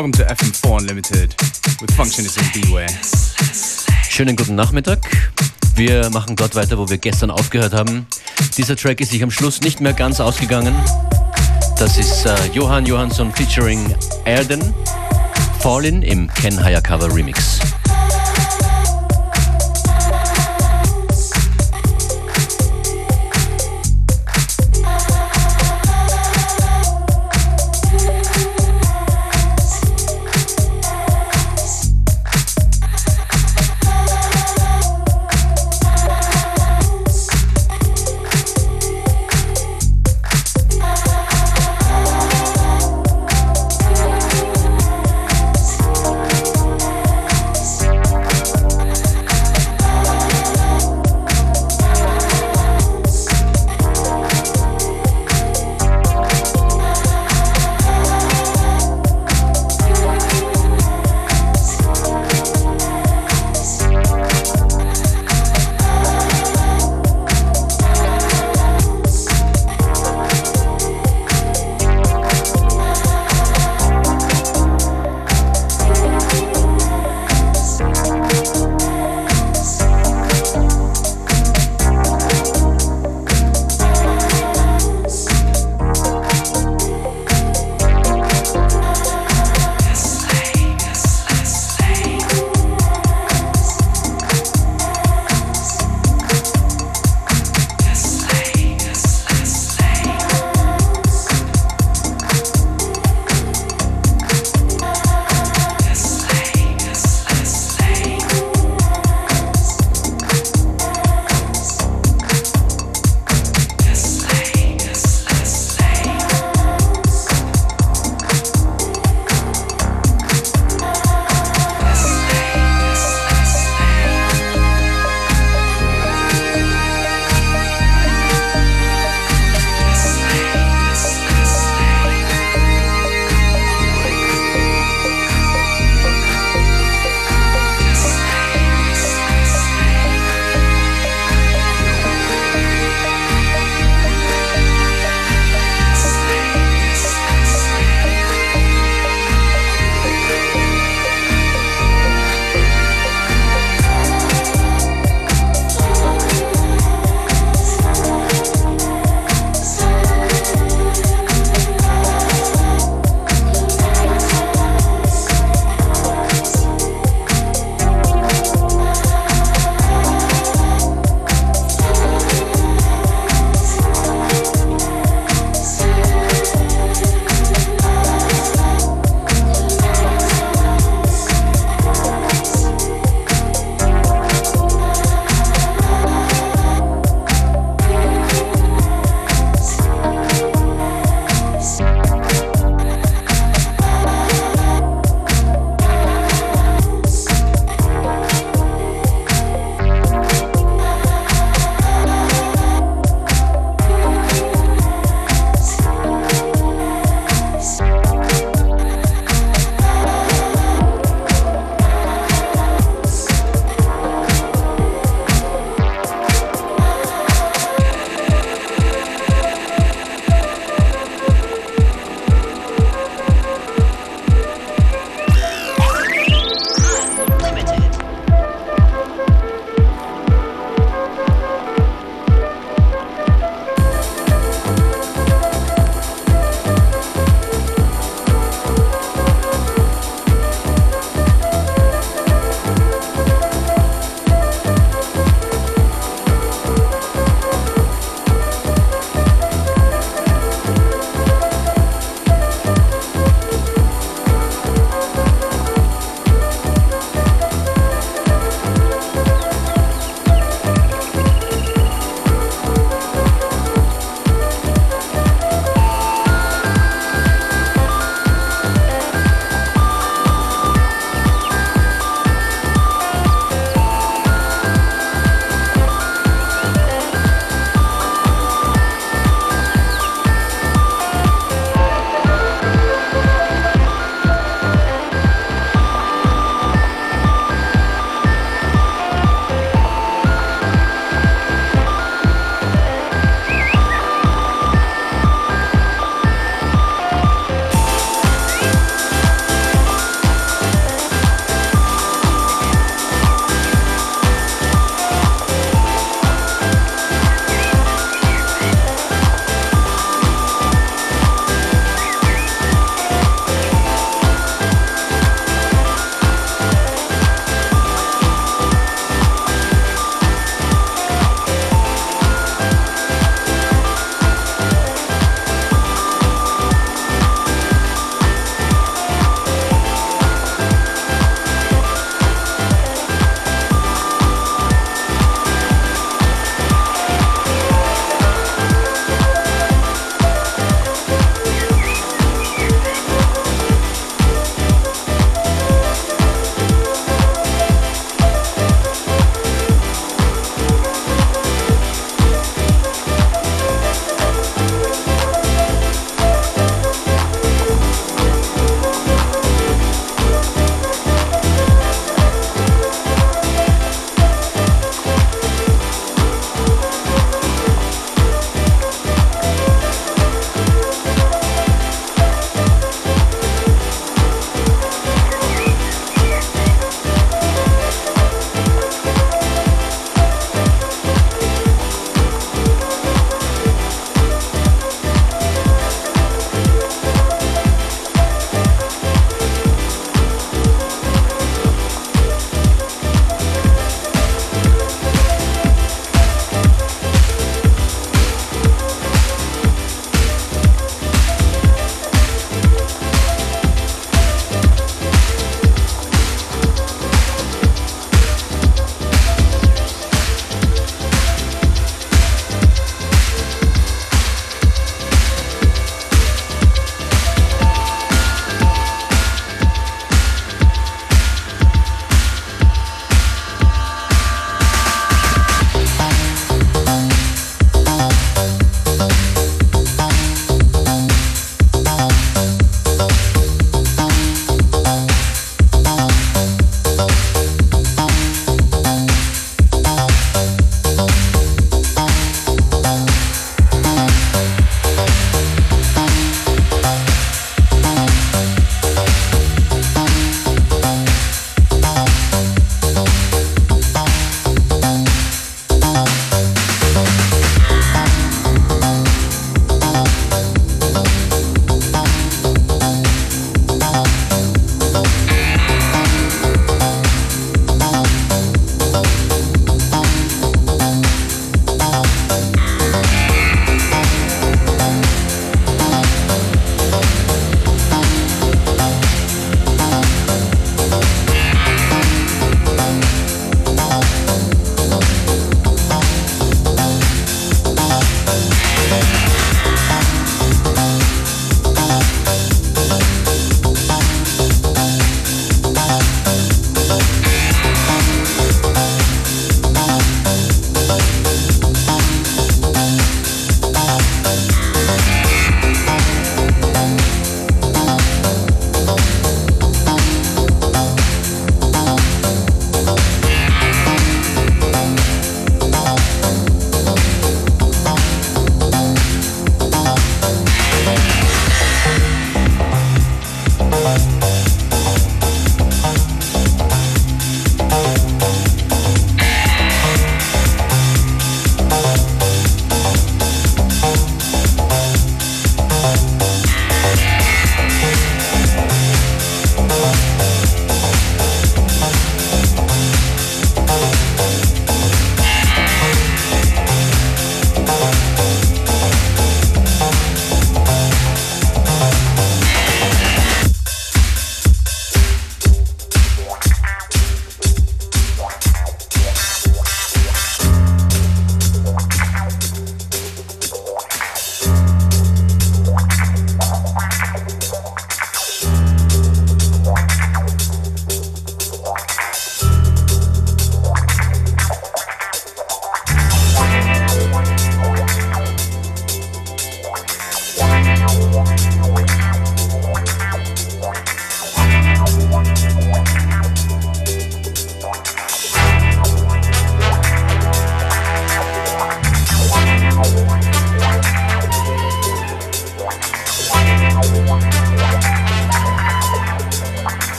welcome to FM4 Unlimited with Functionist and Beware. Schönen guten Nachmittag. Wir machen dort weiter, wo wir gestern aufgehört haben. Dieser Track ist sich am Schluss nicht mehr ganz ausgegangen. Das ist äh, Johann Johansson featuring Erden, Fallin im Ken Hayakawa Remix.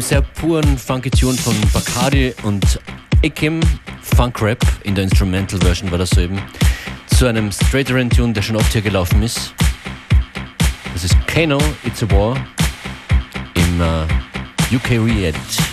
Einem sehr puren Funky Tune von Bacardi und Ikim, Funk Rap, in der Instrumental Version war das so eben, zu einem straighteren Tune, der schon oft hier gelaufen ist. Das ist Kano, It's a War im uh, UK Re-Edit.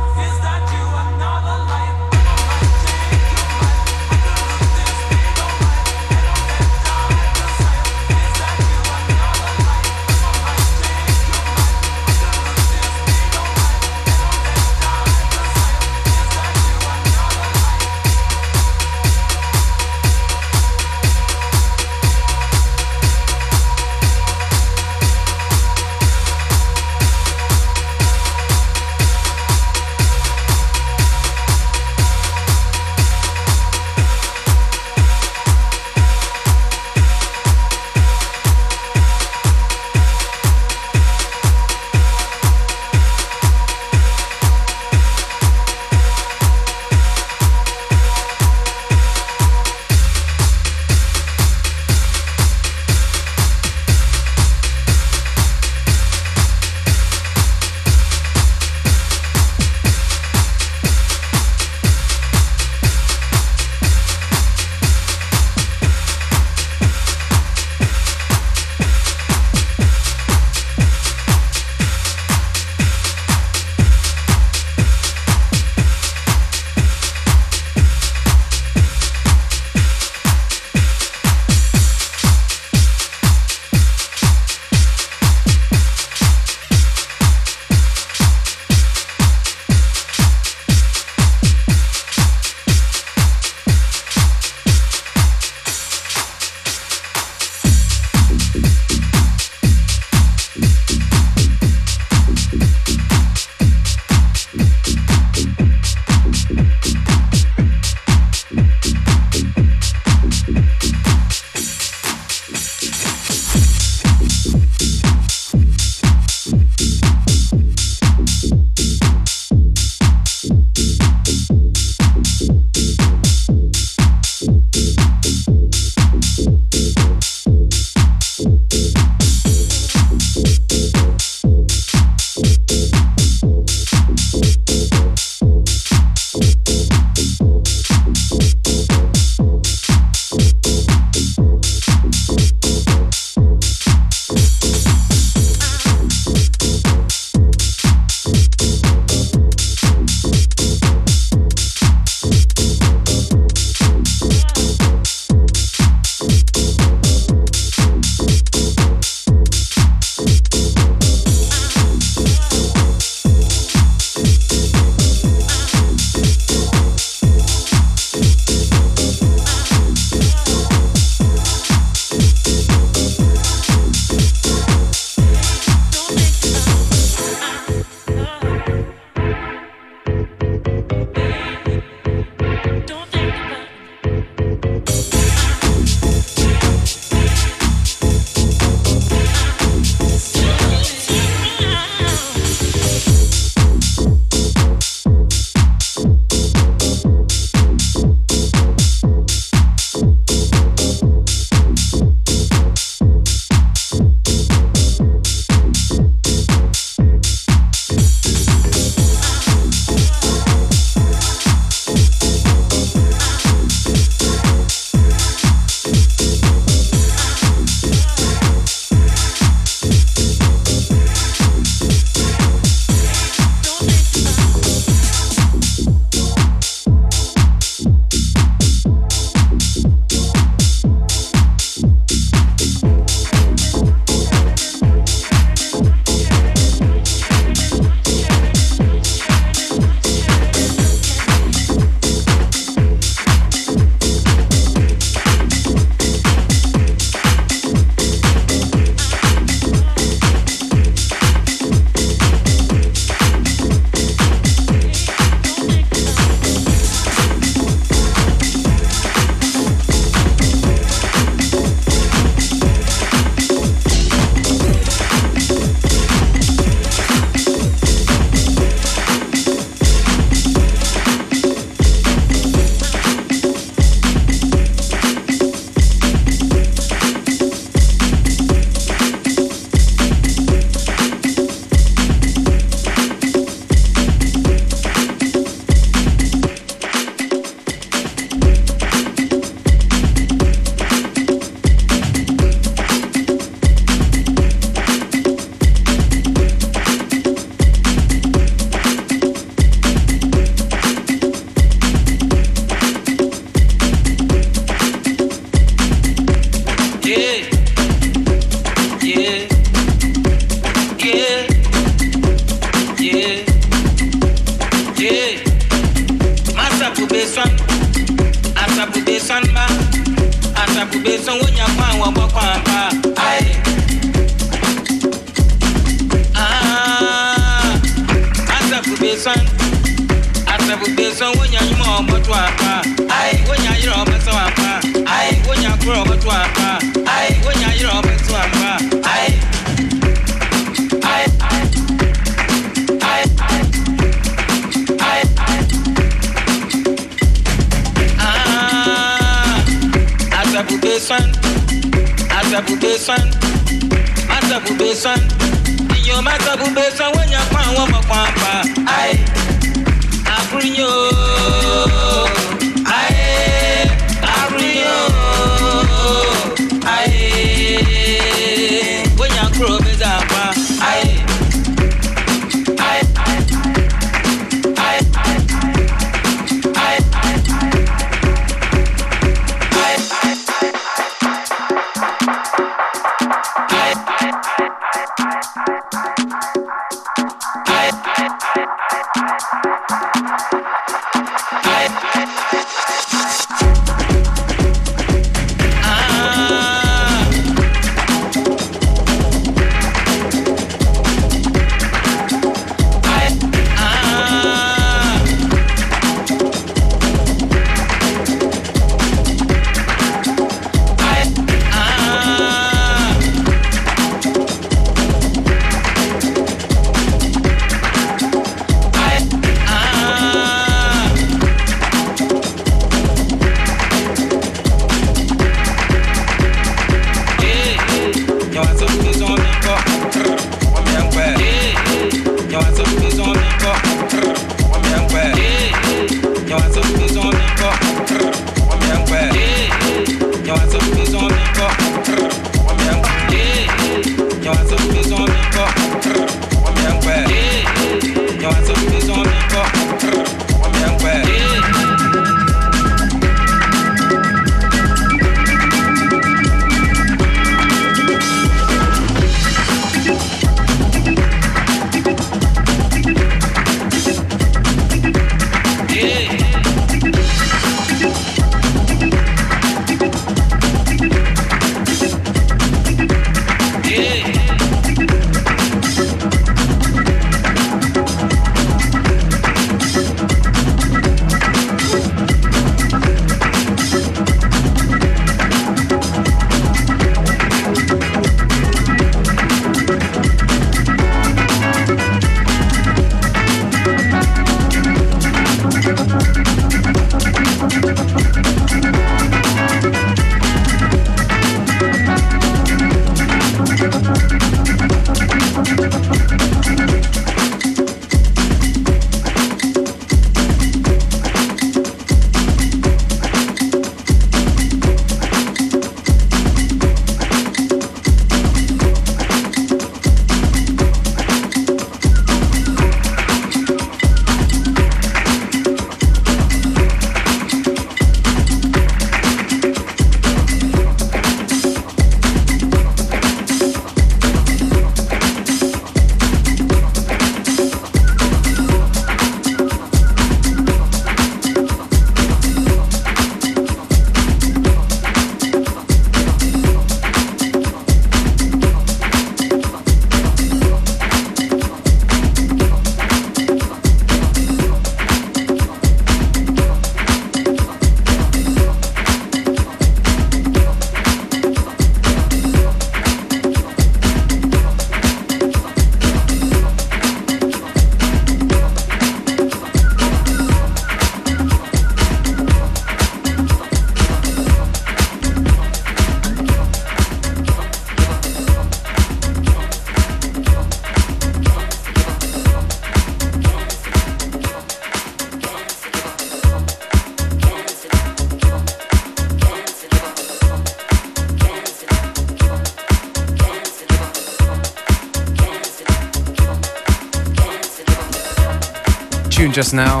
Just now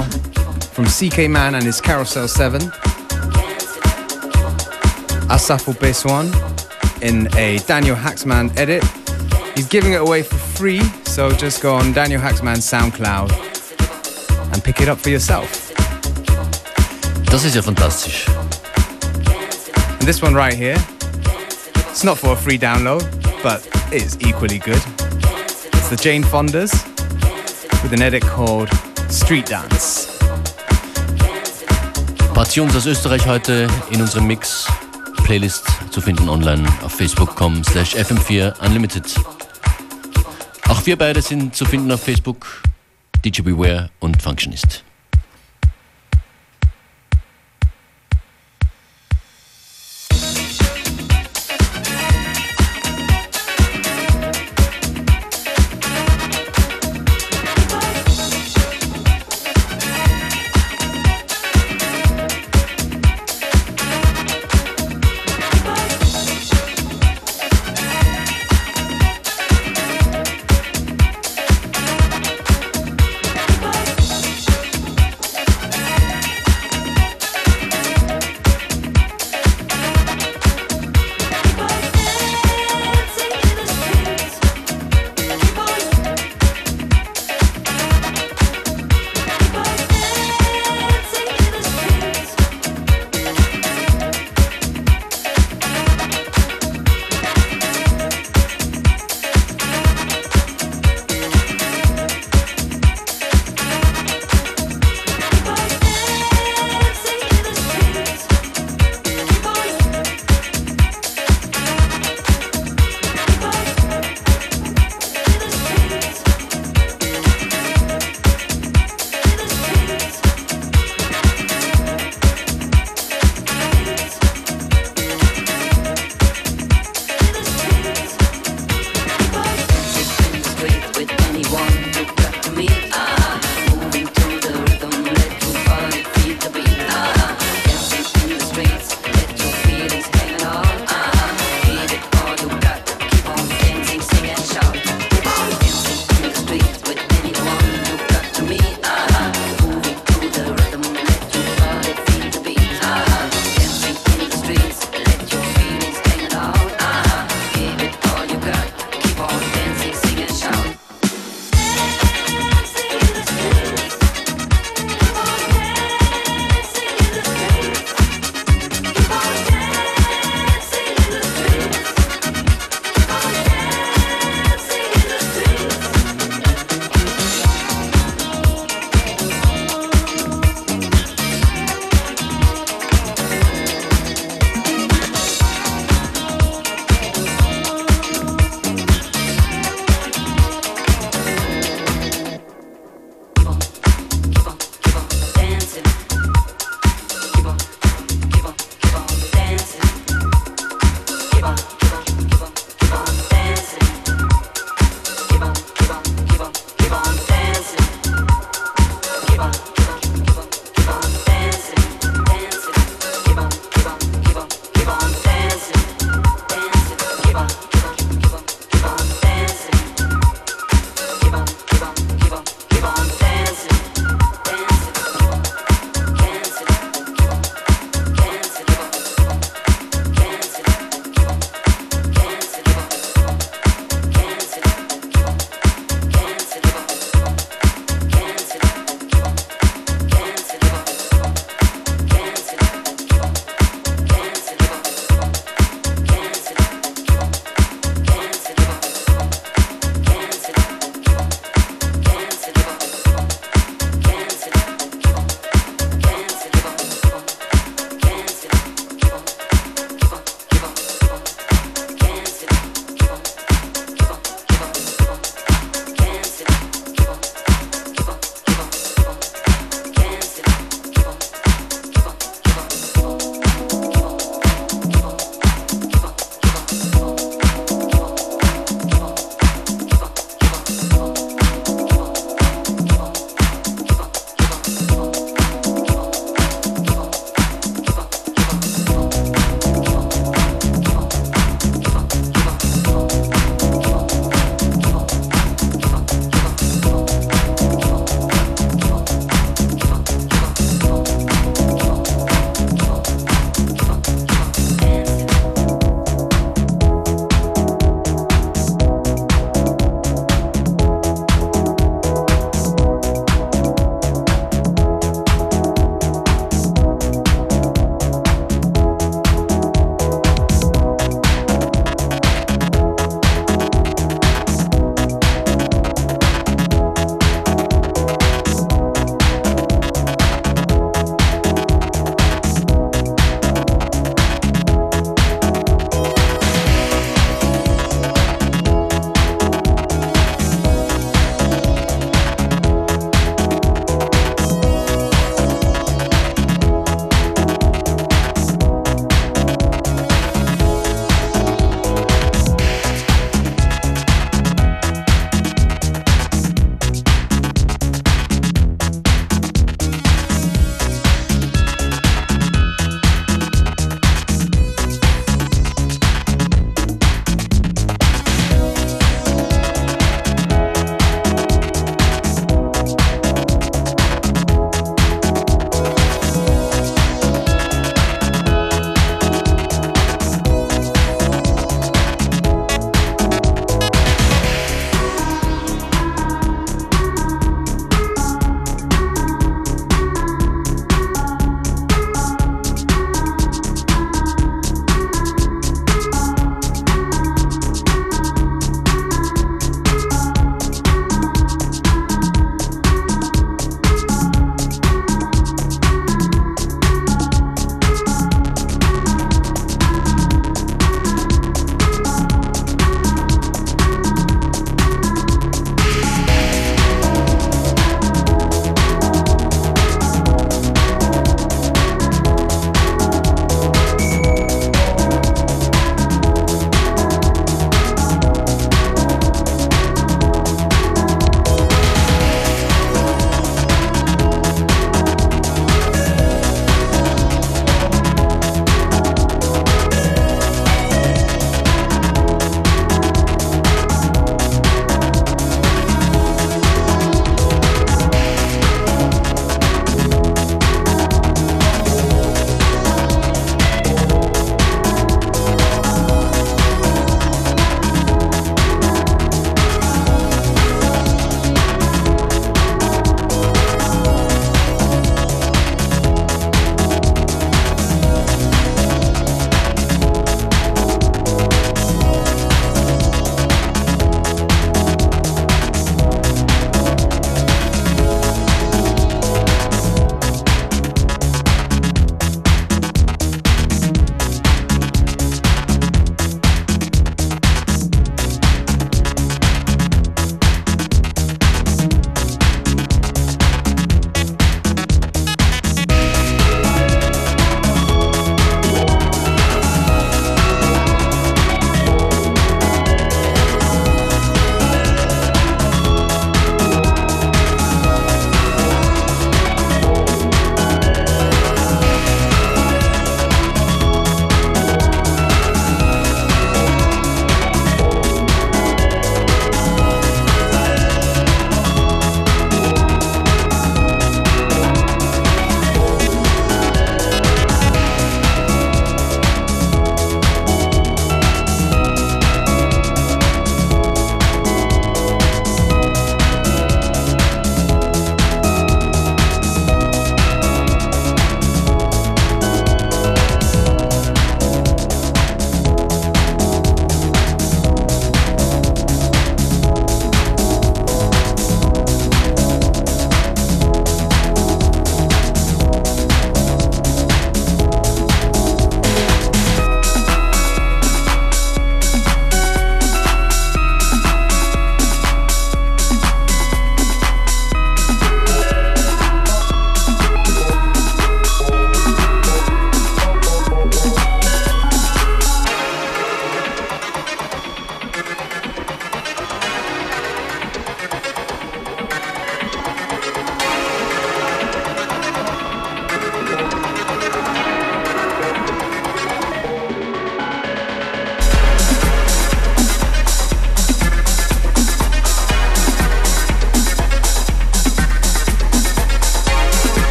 from CK Man and his Carousel 7. Asafo Beswan in a Daniel Haaksman edit. He's giving it away for free, so just go on Daniel Haaksman's SoundCloud and pick it up for yourself. Das ist ja fantastisch. And this one right here, it's not for a free download, but it's equally good. It's the Jane Fondas with an edit called Street Dance. Tunes aus Österreich heute in unserem Mix. Playlist zu finden online auf facebook.com slash fm4 unlimited. Auch wir beide sind zu finden auf Facebook, DJ Beware und Functionist.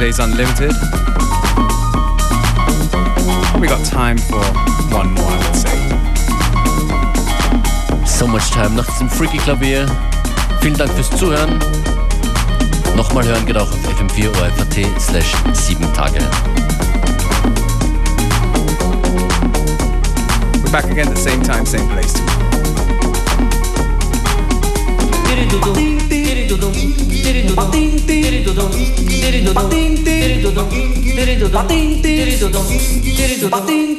Today's Unlimited. We got time for one more, I would say. So much time nach diesem Freaky Klavier. Vielen Dank fürs Zuhören. Nochmal hören geht auch auf fm4 ORFAT slash 7 Tage. We're back again at the same time, same place. Ba-ding,